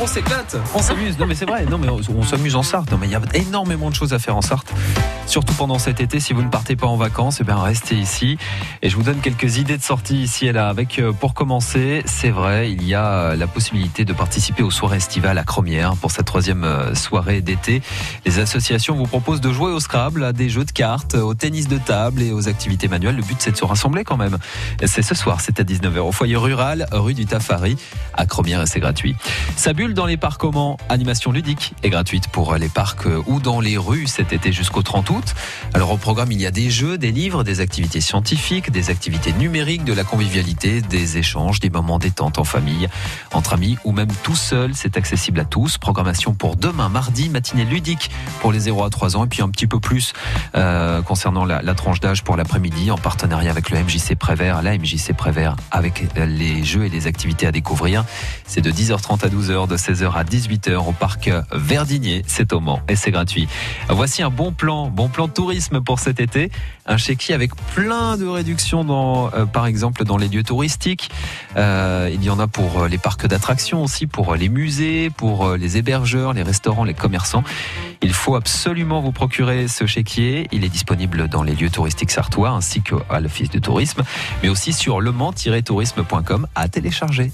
On s'éclate, on s'amuse. Non mais c'est vrai, non mais on, s'amuse en Sarthe. Non mais il y a énormément de choses à faire en Sarthe. Surtout pendant cet été, si vous ne partez pas en vacances, eh bien restez ici. Et je vous donne quelques idées de sortie ici et là. Avec, euh, pour commencer, c'est vrai, il y a euh, la possibilité de participer aux soirées estivales à Cromière pour cette troisième euh, soirée d'été. Les associations vous proposent de jouer au Scrabble, à des jeux de cartes, au tennis de table et aux activités manuelles. Le but, c'est de se rassembler quand même. Et C'est ce soir, c'est à 19h au foyer rural, rue du Tafari, à Cromière et c'est gratuit. Dans les parcs comment Animation ludique est gratuite pour les parcs euh, ou dans les rues cet été jusqu'au 30 août. Alors au programme, il y a des jeux, des livres, des activités scientifiques, des activités numériques, de la convivialité, des échanges, des moments détente en famille, entre amis ou même tout seul. C'est accessible à tous. Programmation pour demain, mardi, matinée ludique pour les 0 à 3 ans et puis un petit peu plus euh, concernant la, la tranche d'âge pour l'après-midi en partenariat avec le MJC Prévert, la MJC Prévert avec les jeux et les activités à découvrir. C'est de 10h30 à 12h, de 16h à 18h au parc Verdigné. C'est au Mans et c'est gratuit. Voici un bon plan, bon plan tourisme pour cet été. Un chéquier avec plein de réductions dans, euh, par exemple, dans les lieux touristiques. Euh, il y en a pour euh, les parcs d'attractions aussi, pour les musées, pour les hébergeurs, les restaurants, les commerçants. Il faut absolument vous procurer ce chéquier. Il est disponible dans les lieux touristiques sartois ainsi qu'à l'office de tourisme, mais aussi sur lemans-tourisme.com à télécharger.